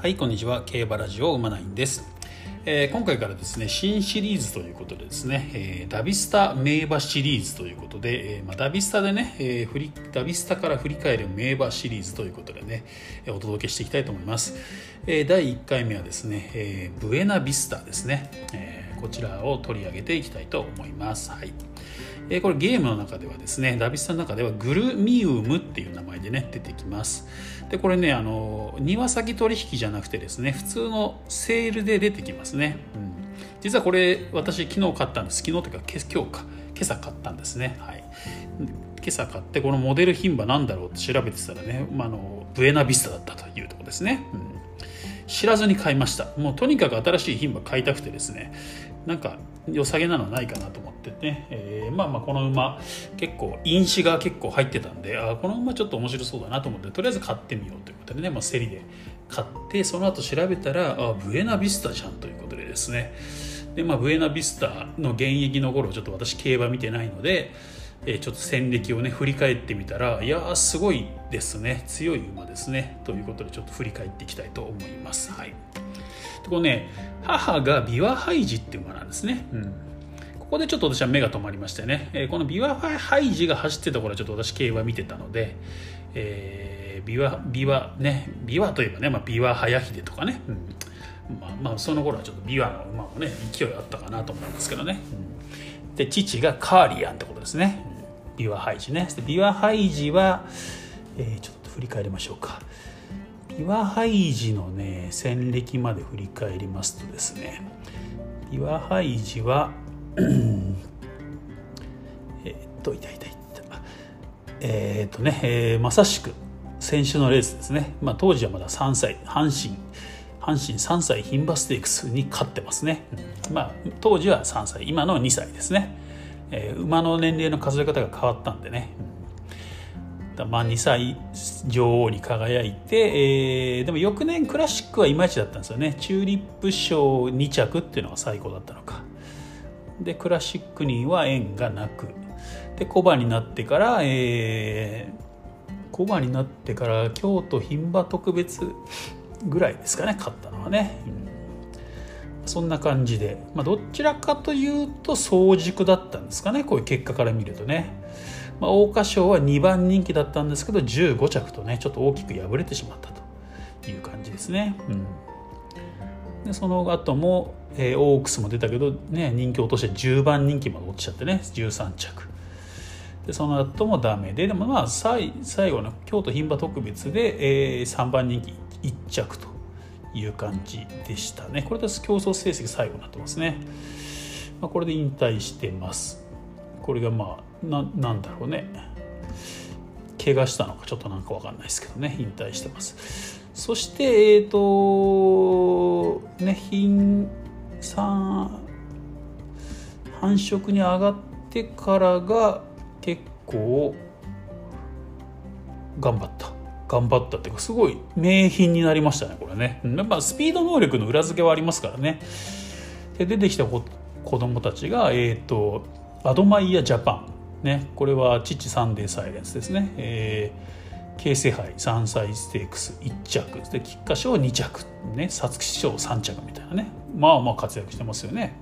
はい、こんにちは。競馬ラジオ馬ナインです。えー今回からですね、新シリーズということでですね、えーダビスタ名馬シリーズということで、えーまあ、ダビスタでね、えー振りダビスタから振り返る名馬シリーズということでね、えお届けしていきたいと思います。えー第1回目はですね、えーブエナビスタですね、えーこちらを取り上げていきたいと思います。はい。えこれゲームの中ではですねダビスタの中ではグルミウムっていう名前でね出てきます。でこれねあの庭先取引じゃなくてですね普通のセールで出てきますね、うん、実はこれ私昨日買ったんです。昨日というか今日か。今朝買ったんですね。はい。今朝買ってこのモデル牝馬なんだろうって調べてたらね、まあ、のブエナビスタだったというところですね、うん。知らずに買いました。もうとにかく新しい牝馬買いたくてですね。なんか良さげなのはないかなと思ってね、えーまあまあこの馬結構因子が結構入ってたんであこの馬ちょっと面白そうだなと思ってとりあえず買ってみようということでね、まあ、競りで買ってその後調べたらあブエナビスタじゃんということでですね。で、まあ、ブエナビスタの現役の頃ちょっと私競馬見てないのでえちょっと戦歴をね振り返ってみたらいやーすごいですね。強い馬ですね。ということでちょっと振り返っていきたいと思います。はい。でこのね母がビワハイジっていう馬なんですね。うん。ここでちょっと私は目が止まりましてね、えこのビワハイジが走ってた頃はちょっと私競馬見てたので、えー、ビワビワねビワといえばね、まあ、ビワ早秀とかね、うん。まあ、まあその頃はちょっとビワの馬もね勢いあったかなと思うんですけどね、うん。で父がカーリアンってことですね、ビワハイジね。ビワハイジは、えーちょっと振り返りましょうか。ビワハイジのね戦歴まで振り返りますとですね。ビワハイジはえっといたいたい。たえーっとね、えーまさしく先週のレースですね、まあ、当時はまだ3歳阪神阪神3歳牝馬ステークスに勝ってますね、まあ、当時は3歳今の2歳ですね、えー馬の年齢の数え方が変わったんでね、まあ2歳女王に輝いて、えーでも翌年クラシックはいまいちだったんですよね。チューリップ賞2着っていうのが最高だったのか。でクラシックには縁がなく。でコバになってから、えーコバになってから京都牝馬特別ぐらいですかね。勝ったのはね、うん。そんな感じで、まあ、どちらかというと早熟だったんですかね。こういう結果から見るとね、まあ、桜花賞は2番人気だったんですけど15着とねちょっと大きく敗れてしまったという感じですね、うん。でその後も、えーオークスも出たけど、ね、人気落として10番人気まで落ちちゃってね13着。でその後もダメででもまあ最最後の京都牝馬特別で、えー3番人気1着と。いう感じでしたね。これで競争成績最後になってますね、まあ、これで引退してます。これがまあななんだろうね。怪我したのかちょっとなんか分かんないですけどね。引退してます。そしてえっ、とね品産繁殖に上がってからが結構頑張った。頑張ったっていうかすごい名品になりましたねこれね。やっぱスピード能力の裏付けはありますからね。で出てきた子子供たちがえっ、とアドマイヤジャパン。ねこれは父サンデーサイレンスですね。えー京成杯3歳ステークス1着。で菊花賞2着。ね皐月賞3着みたいなね。まあまあ活躍してますよね、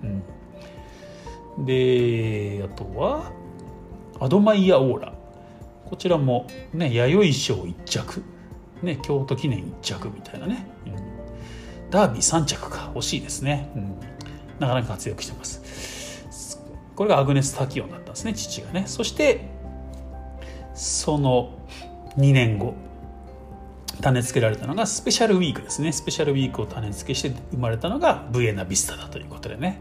うん、であとはアドマイヤオーラ。こちらもね弥生賞1着。ね京都記念1着みたいなね、うん。ダービー3着か。惜しいですね、うん。なかなか活躍してます。これがアグネス・タキオンだったんですね父がね。そしてその2年後種付けられたのがスペシャルウィークですね。スペシャルウィークを種付けして生まれたのがブエナビスタだということでね。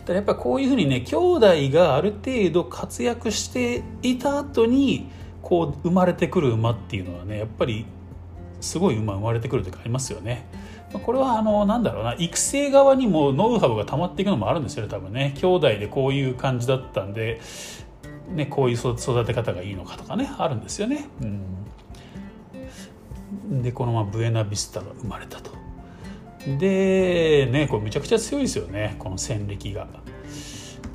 だからやっぱこういうふうにね兄弟がある程度活躍していた後にこう生まれてくる馬っていうのはねやっぱりすごい馬生まれてくる時ありますよね。これはあのなんだろうな育成側にもノウハウが溜まっていくのもあるんですよね多分ね兄弟でこういう感じだったんで、ね、こういう育て方がいいのかとかねあるんですよね。うん、でこのままブエナビスタが生まれたと。でねこれめちゃくちゃ強いですよねこの戦歴が。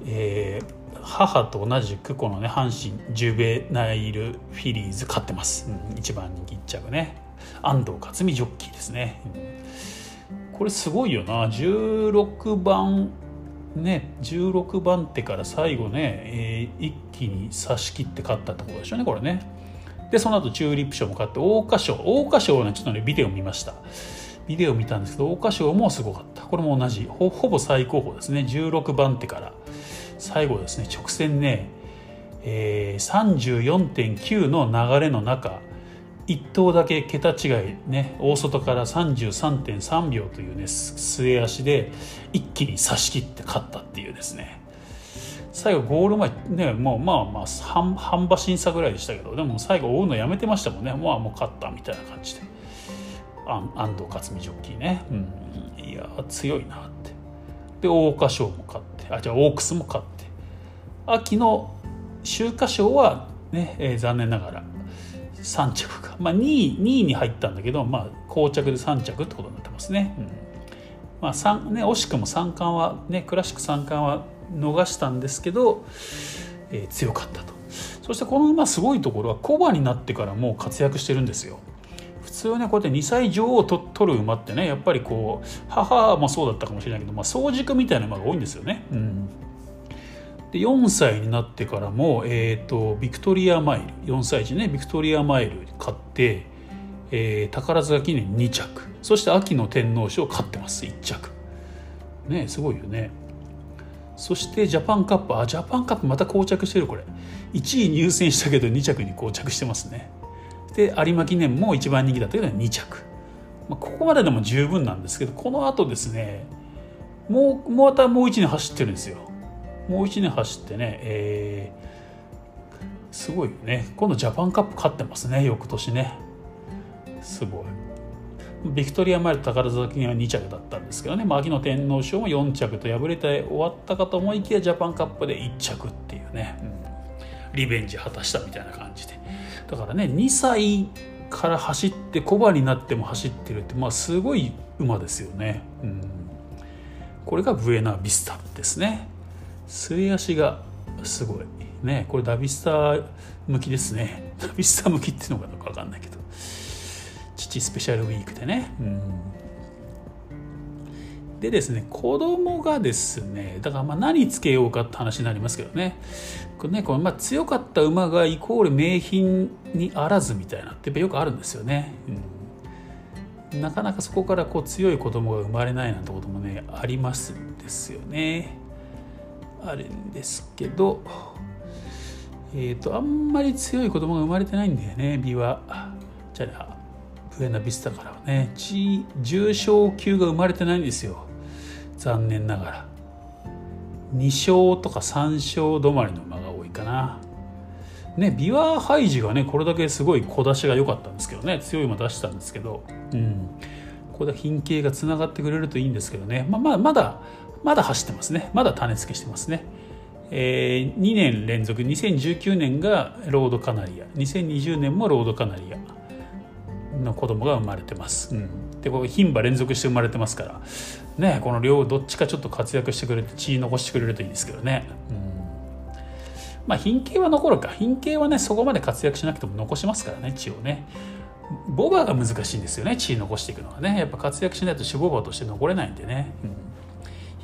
えー母と同じくこのね阪神ジュベナイルフィリーズ勝ってます、うん、一番人気1着ね。安藤克美ジョッキーですね、これすごいよな。16番ね16番手から最後ね、えー、一気に差し切って勝ったってことでしょうねこれね。でその後チューリップ賞も勝って桜花賞。桜花賞はねちょっとねビデオ見ました。ビデオ見たんですけど桜花賞もすごかった。これも同じほぼ最高峰ですね。16番手から。最後ですね直線ね、えー、34.9の流れの中1頭だけ桁違いね大外から33.3秒というね末足で一気に差し切って勝ったっていうですね。最後ゴール前ねもうまあまあ半半馬審査ぐらいでしたけどでも最後追うのやめてましたもんね。もうもう勝ったみたいな感じで。安藤克美ジョッキーね、うん、いや強いなって。で桜花賞も勝って。あじゃあオークスも勝って。秋の秋華賞はね、えー、残念ながら3着か、まあ、2, 位2位に入ったんだけど、まあ、膠着で3着ってことになってますね。うん。まあね、惜しくも三冠は、ね、クラシック三冠は逃したんですけど、えー、強かったと。そしてこの馬すごいところはコバになってからもう活躍してるんですよ。普通ねこうやって2歳女王を取る馬ってねやっぱりこう母もそうだったかもしれないけど、まあ、早熟みたいな馬が多いんですよね、うん、で4歳になってからも、えーと、ビクトリアマイル。4歳児ねビクトリアマイル買って、えー、宝塚記念2着。そして秋の天皇賞勝ってます1着。ねすごいよね。そしてジャパンカップ。あジャパンカップまた膠着してるこれ。1位入選したけど2着に膠着してますねで有馬記念も一番人気だったけど2着、まあ、ここまででも十分なんですけどこのあとですねもうまたもう1年走ってるんですよ。もう1年走ってねえー、すごいよね。今度ジャパンカップ勝ってますね翌年ね。すごい。ビクトリアマイル宝塚には2着だったんですけどね、まあ、秋の天皇賞も4着と敗れて終わったかと思いきやジャパンカップで1着っていうね、うん、リベンジ果たしたみたいな感じでだからね2歳から走って小馬になっても走ってるって、まあ、すごい馬ですよね、うん、これがブエナビスタですね。末足がすごい。ねこれダビスタ向きですね。ダビスタ向きっていうのかどうか分かんないけど。父スペシャルウィークでね、うん、でですね子供がですねだからまあ何つけようかって話になりますけどね。これねこれまあ強かった馬がイコール名品にあらずみたいなってよくあるんですよね、うん、なかなかそこからこう強い子供が生まれないなんてこともねありますんですよね。あるんですけどえっ、ー、とあんまり強い子供が生まれてないんだよね美は。じゃあブエナビスタからはね。重症級が生まれてないんですよ。残念ながら。2勝とか3勝止まりの馬が多いかな。ねビワハイジがねこれだけすごい小出しが良かったんですけどね。強い馬出したんですけど。うん。ここで品形がつながってくれるといいんですけどね、まあ、まだまだまだ走ってますね。まだ種付けしてますね。えー、2年連続。2019年がロードカナリア。2020年もロードカナリアの子供が生まれてます。うん、でこれ牝馬連続して生まれてますから。ねこの両どっちかちょっと活躍してくれて血残してくれるといいんですけどね。うん。まあ品系は残るか。品系はねそこまで活躍しなくても残しますからね血をね。ボバが難しいんですよね血残していくのはね。やっぱ活躍しないと脂肪馬として残れないんでね、うん、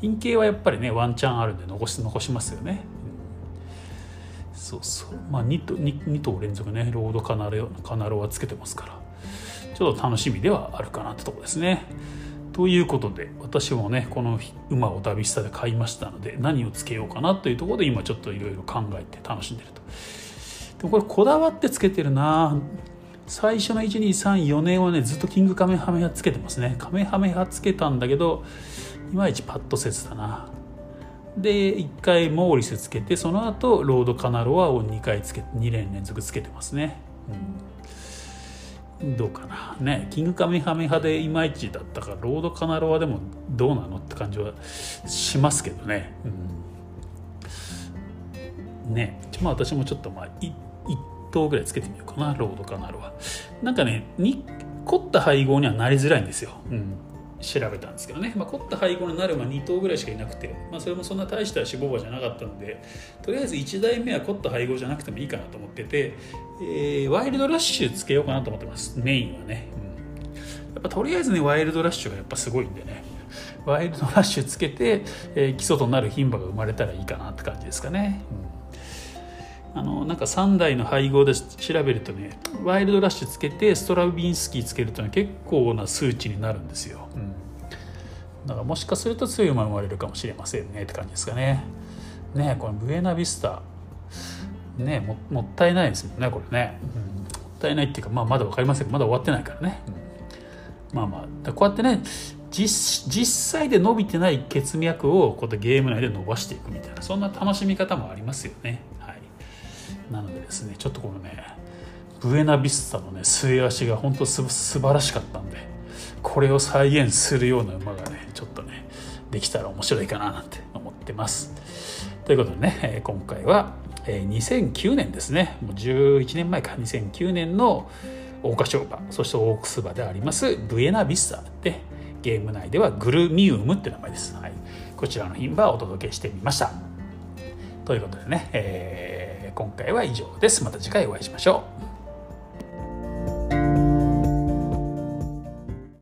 品系はやっぱりねワンチャンあるんで残し残しますよね、うん、そうそう。まあ 2, と 2, 2頭連続ねロードカナロカナロはつけてますから。ちょっと楽しみではあるかなってとこですね。ということで私もねこの馬をダビスタで買いましたので何をつけようかなというところで今ちょっといろいろ考えて楽しんでると。でもこれこだわってつけてるな。最初の1234年はねずっとキングカメハメハつけてますね。カメハメハつけたんだけどいまいちパッとせずだな。で1回モーリスつけてその後ロードカナロアを2回つけて2連連続つけてますね、うん。どうかな。ねキングカミハミハでいまいちだったからロードカナロアでもどうなのって感じはしますけどね、うん、ねまあ私もちょっとまあ1頭ぐらいつけてみようかなロードカナロアなんかねに凝った配合にはなりづらいんですよ、うん、調べたんですけどね、まあ、凝った配合になる馬2頭ぐらいしかいなくて、まあ、それもそんな大した脂肪馬じゃなかったのでとりあえず1台目は凝った配合じゃなくてもいいかなと思ってて、えー、ワイルドラッシュつけようかなと思ってます。メインはね、うん。やっぱとりあえずねワイルドラッシュがやっぱすごいんでね。ワイルドラッシュつけて、えー、基礎となる牝馬が生まれたらいいかなって感じですかね。うん、あのなんか3台の配合で調べるとねワイルドラッシュつけてストラビンスキーつけるとね結構な数値になるんですよ。うん、だからもしかすると強い馬生まれるかもしれませんねって感じですかね。ねこのブエナビスタ。ねももったいないですもんねこれね、うん、もったいないっていうか、まあ、まだ分かりませんけどまだ終わってないからね、うん、まあまあこうやってね実実際で伸びてない血脈をこうやってゲーム内で伸ばしていくみたいなそんな楽しみ方もありますよね。はい、なのでですねちょっとこのねブエナビスタのね末足が本当す素晴らしかったんでこれを再現するような馬がねちょっとねできたら面白いかななんて思ってます。ということでね今回は2009年ですね。もう11年前か。2009年の桜花賞馬そしてオークス馬でありますブエナビスタでゲーム内ではグルミウムって名前です、はい、こちらの牝馬をお届けしてみました。ということでね、えー、今回は以上です。また次回お会いしましょう。